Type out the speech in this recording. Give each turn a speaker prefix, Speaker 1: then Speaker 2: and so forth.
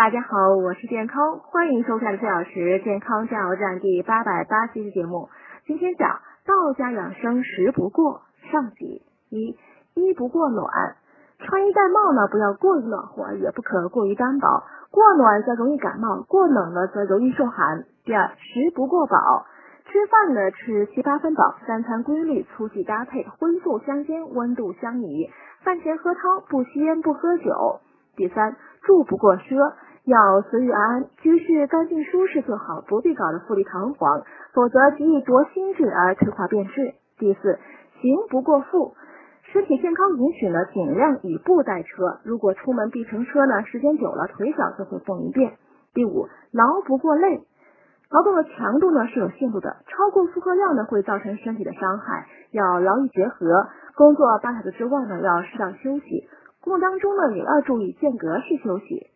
Speaker 1: 大家好，我是健康，欢迎收看四小时健康加油站第八百八十期节目。今天讲道家养生食不过上集。一，衣不过暖，穿衣戴帽呢，不要过于暖和，也不可过于单薄，过暖则容易感冒，过冷了则容易受寒。第二，食不过饱，吃饭呢吃七八分饱，三餐规律，粗细搭配，荤素相间，温度相宜，饭前喝汤，不吸烟，不喝酒。第三，住不过奢。要随遇而安，居室干净舒适就好，不必搞得富丽堂皇，否则极易夺心智而退化变质。第四，行不过富，身体健康允许呢，尽量以步代车。如果出门必乘车呢，时间久了腿脚就会蹦一遍。第五，劳不过累，劳动的强度呢是有限度的，超过负荷量呢会造成身体的伤害，要劳逸结合。工作八小时之外呢要适当休息，工作当中呢也要注意间隔式休息。